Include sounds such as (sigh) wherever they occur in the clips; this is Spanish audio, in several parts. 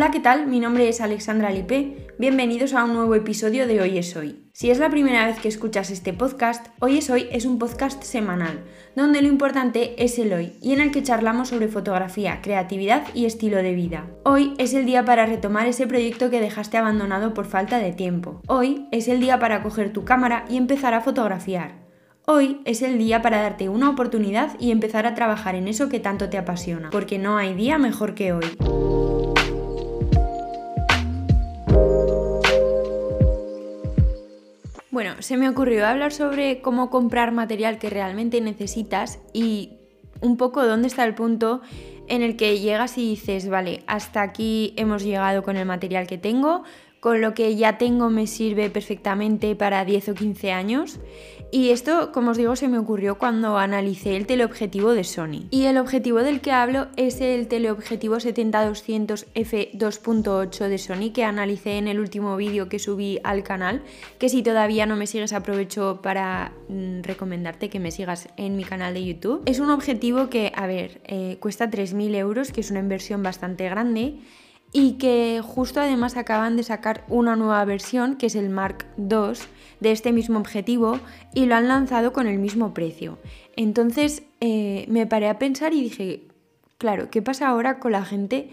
Hola, ¿qué tal? Mi nombre es Alexandra Lipe. Bienvenidos a un nuevo episodio de Hoy es Hoy. Si es la primera vez que escuchas este podcast, Hoy es Hoy es un podcast semanal, donde lo importante es el hoy y en el que charlamos sobre fotografía, creatividad y estilo de vida. Hoy es el día para retomar ese proyecto que dejaste abandonado por falta de tiempo. Hoy es el día para coger tu cámara y empezar a fotografiar. Hoy es el día para darte una oportunidad y empezar a trabajar en eso que tanto te apasiona, porque no hay día mejor que hoy. Bueno, se me ocurrió hablar sobre cómo comprar material que realmente necesitas y un poco dónde está el punto en el que llegas y dices, vale, hasta aquí hemos llegado con el material que tengo, con lo que ya tengo me sirve perfectamente para 10 o 15 años. Y esto, como os digo, se me ocurrió cuando analicé el teleobjetivo de Sony. Y el objetivo del que hablo es el teleobjetivo 70-200 f2.8 de Sony que analicé en el último vídeo que subí al canal, que si todavía no me sigues aprovecho para mm, recomendarte que me sigas en mi canal de YouTube. Es un objetivo que, a ver, eh, cuesta 3.000 euros, que es una inversión bastante grande y que justo además acaban de sacar una nueva versión que es el Mark II de este mismo objetivo y lo han lanzado con el mismo precio. Entonces eh, me paré a pensar y dije, claro, ¿qué pasa ahora con la gente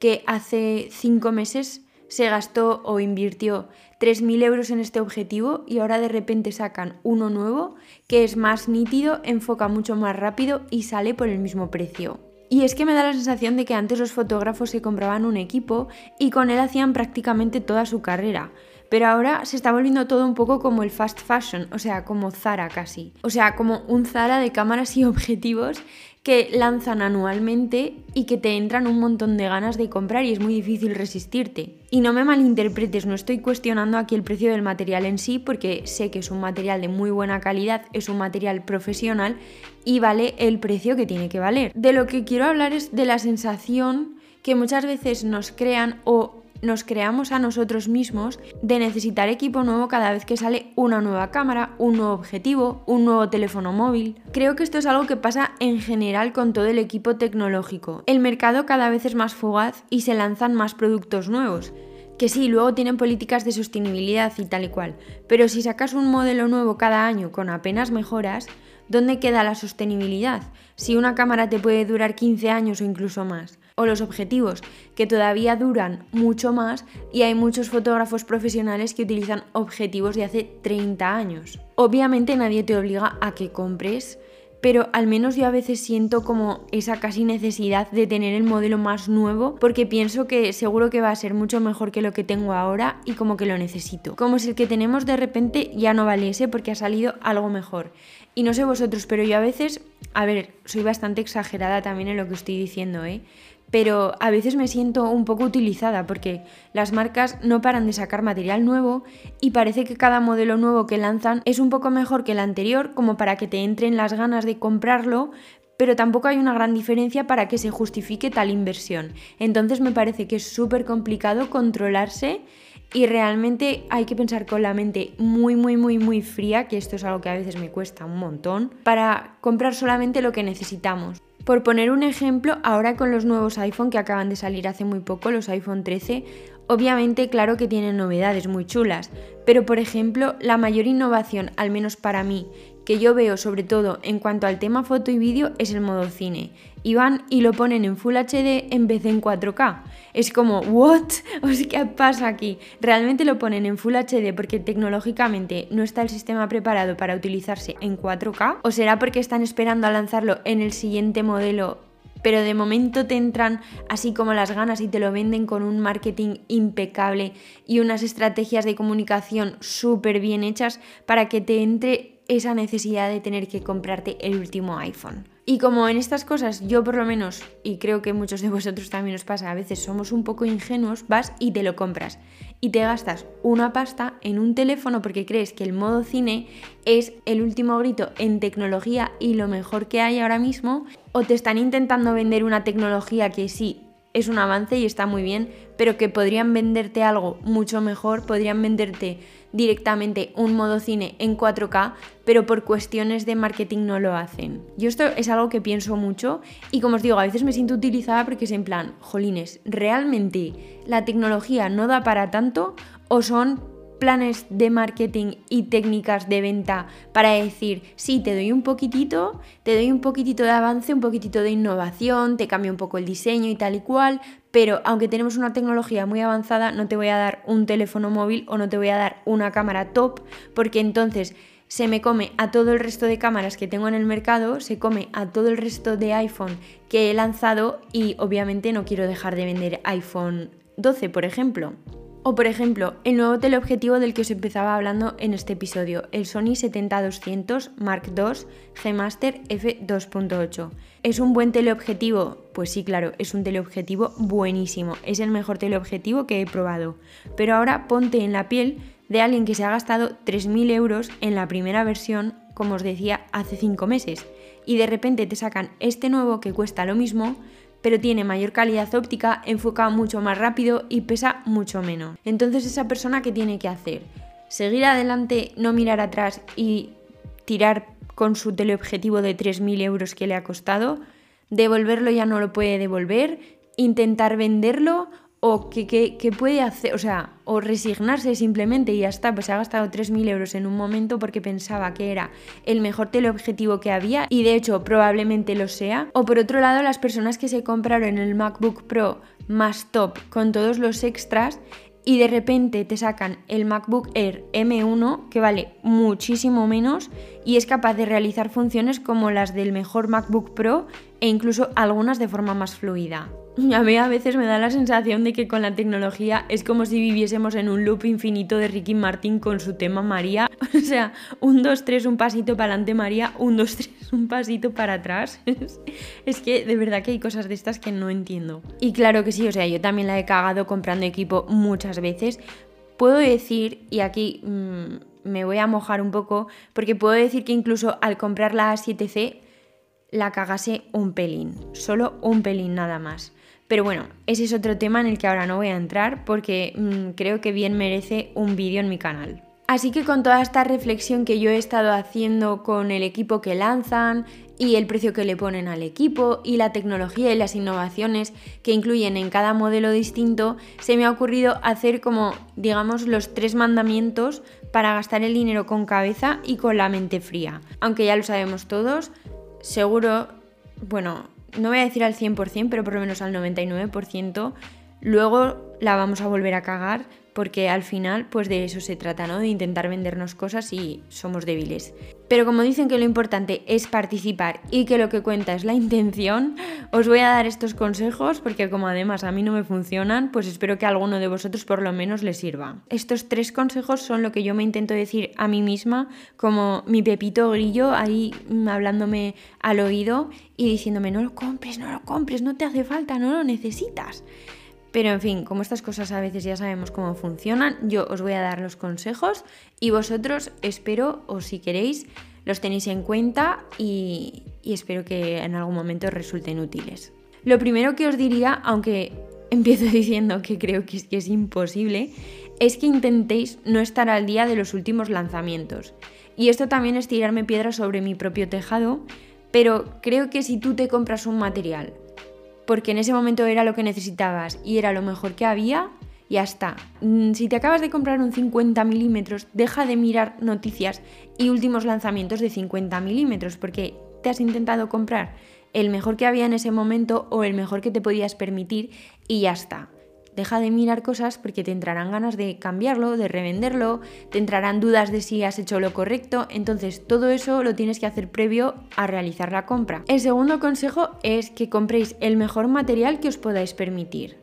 que hace cinco meses se gastó o invirtió 3.000 euros en este objetivo y ahora de repente sacan uno nuevo que es más nítido, enfoca mucho más rápido y sale por el mismo precio? Y es que me da la sensación de que antes los fotógrafos se compraban un equipo y con él hacían prácticamente toda su carrera. Pero ahora se está volviendo todo un poco como el fast fashion, o sea, como Zara casi. O sea, como un Zara de cámaras y (laughs) objetivos que lanzan anualmente y que te entran un montón de ganas de comprar y es muy difícil resistirte. Y no me malinterpretes, no estoy cuestionando aquí el precio del material en sí porque sé que es un material de muy buena calidad, es un material profesional y vale el precio que tiene que valer. De lo que quiero hablar es de la sensación que muchas veces nos crean o nos creamos a nosotros mismos de necesitar equipo nuevo cada vez que sale una nueva cámara, un nuevo objetivo, un nuevo teléfono móvil. Creo que esto es algo que pasa en general con todo el equipo tecnológico. El mercado cada vez es más fugaz y se lanzan más productos nuevos que sí, luego tienen políticas de sostenibilidad y tal y cual, pero si sacas un modelo nuevo cada año con apenas mejoras, ¿dónde queda la sostenibilidad? Si una cámara te puede durar 15 años o incluso más o los objetivos, que todavía duran mucho más y hay muchos fotógrafos profesionales que utilizan objetivos de hace 30 años. Obviamente nadie te obliga a que compres, pero al menos yo a veces siento como esa casi necesidad de tener el modelo más nuevo porque pienso que seguro que va a ser mucho mejor que lo que tengo ahora y como que lo necesito. Como si el que tenemos de repente ya no valiese porque ha salido algo mejor. Y no sé vosotros, pero yo a veces, a ver, soy bastante exagerada también en lo que estoy diciendo, ¿eh? Pero a veces me siento un poco utilizada porque las marcas no paran de sacar material nuevo y parece que cada modelo nuevo que lanzan es un poco mejor que el anterior como para que te entren las ganas de comprarlo, pero tampoco hay una gran diferencia para que se justifique tal inversión. Entonces me parece que es súper complicado controlarse y realmente hay que pensar con la mente muy, muy, muy, muy fría, que esto es algo que a veces me cuesta un montón, para comprar solamente lo que necesitamos. Por poner un ejemplo, ahora con los nuevos iPhone que acaban de salir hace muy poco, los iPhone 13, obviamente claro que tienen novedades muy chulas, pero por ejemplo, la mayor innovación, al menos para mí, que yo veo sobre todo en cuanto al tema foto y vídeo es el modo cine. Y van y lo ponen en Full HD en vez de en 4K. Es como, ¿what? (laughs) O ¿qué pasa aquí? Realmente lo ponen en Full HD porque tecnológicamente no está el sistema preparado para utilizarse en 4K. ¿O será porque están esperando a lanzarlo en el siguiente modelo pero de momento te entran así como las ganas y te lo venden con un marketing impecable y unas estrategias de comunicación súper bien hechas para que te entre esa necesidad de tener que comprarte el último iPhone. Y como en estas cosas yo por lo menos, y creo que muchos de vosotros también os pasa, a veces somos un poco ingenuos, vas y te lo compras. Y te gastas una pasta en un teléfono porque crees que el modo cine es el último grito en tecnología y lo mejor que hay ahora mismo, o te están intentando vender una tecnología que sí, es un avance y está muy bien, pero que podrían venderte algo mucho mejor, podrían venderte directamente un modo cine en 4K, pero por cuestiones de marketing no lo hacen. Yo esto es algo que pienso mucho y como os digo, a veces me siento utilizada porque es en plan, jolines, ¿realmente la tecnología no da para tanto o son planes de marketing y técnicas de venta para decir, sí, te doy un poquitito, te doy un poquitito de avance, un poquitito de innovación, te cambio un poco el diseño y tal y cual, pero aunque tenemos una tecnología muy avanzada, no te voy a dar un teléfono móvil o no te voy a dar una cámara top, porque entonces se me come a todo el resto de cámaras que tengo en el mercado, se come a todo el resto de iPhone que he lanzado y obviamente no quiero dejar de vender iPhone 12, por ejemplo. O por ejemplo, el nuevo teleobjetivo del que os empezaba hablando en este episodio, el Sony 70-200 Mark II G Master f2.8. ¿Es un buen teleobjetivo? Pues sí, claro, es un teleobjetivo buenísimo, es el mejor teleobjetivo que he probado. Pero ahora ponte en la piel de alguien que se ha gastado 3.000 euros en la primera versión, como os decía, hace 5 meses, y de repente te sacan este nuevo que cuesta lo mismo, pero tiene mayor calidad óptica, enfoca mucho más rápido y pesa mucho menos. Entonces esa persona ¿qué tiene que hacer? Seguir adelante, no mirar atrás y tirar con su teleobjetivo de 3.000 euros que le ha costado, devolverlo ya no lo puede devolver, intentar venderlo o que, puede hacer, o sea, o resignarse simplemente y ya está, pues se ha gastado 3.000 euros en un momento porque pensaba que era el mejor teleobjetivo que había y de hecho probablemente lo sea. O por otro lado, las personas que se compraron el MacBook Pro más top con todos los extras y de repente te sacan el MacBook Air M1 que vale muchísimo menos y es capaz de realizar funciones como las del mejor MacBook Pro e incluso algunas de forma más fluida. (laughs) A mí a veces me da la sensación de que con la tecnología es como si viviésemos en un loop infinito de Ricky Martin con su tema María. (laughs) O sea, un 2, 3, un pasito para adelante María, un 2, 3, un pasito para atrás. (laughs) Es que de verdad que hay cosas de estas que no entiendo. Y claro que sí, o sea, yo también la he cagado comprando equipo muchas veces. Puedo decir, y aquí mmm, me voy a mojar un poco, porque puedo decir que incluso al comprar la A7C la cagase un pelín, solo un pelín nada más. Pero bueno, ese es otro tema en el que ahora no voy a entrar porque mm, creo que bien merece un vídeo en mi canal. Así que con toda esta reflexión que yo he estado haciendo con el equipo que lanzan y el precio que le ponen al equipo y la tecnología y las innovaciones que incluyen en cada modelo distinto, se me ha ocurrido hacer como, digamos, los tres mandamientos para gastar el dinero con cabeza y con la mente fría. Aunque ya lo sabemos todos, seguro, bueno, no voy a decir al 100%, pero por lo menos al 99%, luego la vamos a volver a cagar porque al final pues de eso se trata, ¿no? De intentar vendernos cosas y somos débiles. Pero como dicen que lo importante es participar y que lo que cuenta es la intención, os voy a dar estos consejos porque como además a mí no me funcionan, pues espero que a alguno de vosotros por lo menos les sirva. Estos tres consejos son lo que yo me intento decir a mí misma como mi pepito grillo ahí mm, hablándome al oído y diciéndome no lo compres, no lo compres, no te hace falta, no lo necesitas. Pero en fin, como estas cosas a veces ya sabemos cómo funcionan, yo os voy a dar los consejos y vosotros espero o si queréis los tenéis en cuenta y, espero que en algún momento os resulten útiles. Lo primero que os diría, aunque (laughs) empiezo diciendo que creo que es, que es imposible, es que intentéis no estar al día de los últimos lanzamientos. Y esto también es tirarme piedras sobre mi propio tejado, pero creo que si tú te compras un material porque en ese momento era lo que necesitabas y era lo mejor que había, ya está. Mm, si te acabas de comprar un 50 milímetros, deja de mirar noticias y últimos lanzamientos de 50 milímetros, porque te has intentado comprar el mejor que había en ese momento o el mejor que te podías permitir y ya está. Deja de mirar cosas porque te entrarán ganas de cambiarlo, de revenderlo, te entrarán dudas de si has hecho lo correcto, entonces todo eso lo tienes que hacer previo a realizar la compra. El segundo consejo es que compréis el mejor material que os podáis permitir.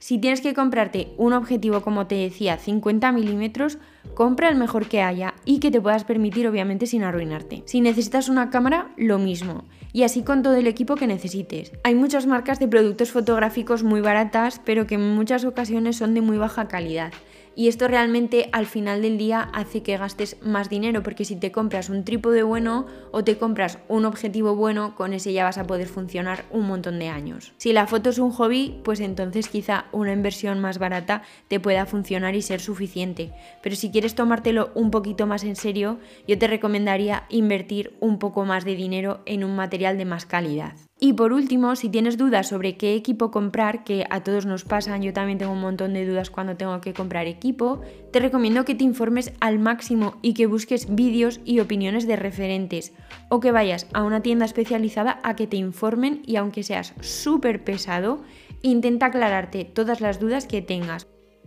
Si tienes que comprarte un objetivo, como te decía, 50 milímetros, compra el mejor que haya y que te puedas permitir, obviamente, sin arruinarte. Si necesitas una cámara, lo mismo. Y así con todo el equipo que necesites. Hay muchas marcas de productos fotográficos muy baratas, pero que en muchas ocasiones son de muy baja calidad. Y esto realmente al final del día hace que gastes más dinero, porque si te compras un trípode bueno o te compras un objetivo bueno, con ese ya vas a poder funcionar un montón de años. Si la foto es un hobby, pues entonces quizá una inversión más barata te pueda funcionar y ser suficiente. Pero si quieres tomártelo un poquito más en serio, yo te recomendaría invertir un poco más de dinero en un material de más calidad. Y por último, si tienes dudas sobre qué equipo comprar, que a todos nos pasan, yo también tengo un montón de dudas cuando tengo que comprar equipo, te recomiendo que te informes al máximo y que busques vídeos y opiniones de referentes o que vayas a una tienda especializada a que te informen y aunque seas súper pesado, intenta aclararte todas las dudas que tengas.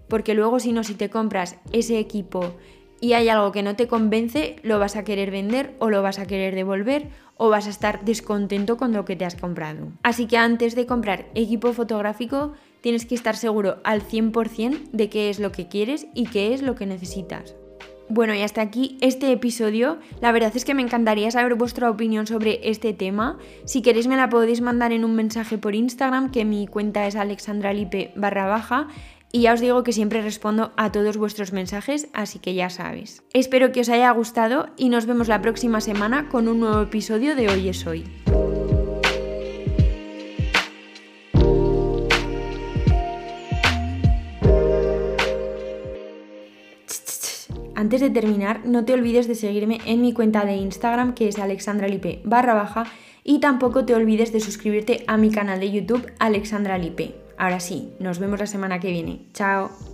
Porque luego si no, si te compras ese equipo y hay algo que no te convence, lo vas a querer vender o lo vas a querer devolver o vas a estar descontento con lo que te has comprado. Así que antes de comprar equipo fotográfico tienes que estar seguro al 100% de qué es lo que quieres y qué es lo que necesitas. Bueno, y hasta aquí este episodio. La verdad es que me encantaría saber vuestra opinión sobre este tema. Si queréis me la podéis mandar en un mensaje por Instagram, que mi cuenta es alexandralipe barra baja. Y ya os digo que siempre respondo a todos vuestros mensajes, así que ya sabes. Espero que os haya gustado y nos vemos la próxima semana con un nuevo episodio de Hoy es Hoy. Antes de terminar, no te olvides de seguirme en mi cuenta de Instagram que es alexandralipe barra baja y tampoco te olvides de suscribirte a mi canal de YouTube Alexandra Lipe. Ahora sí, nos vemos la semana que viene. Chao.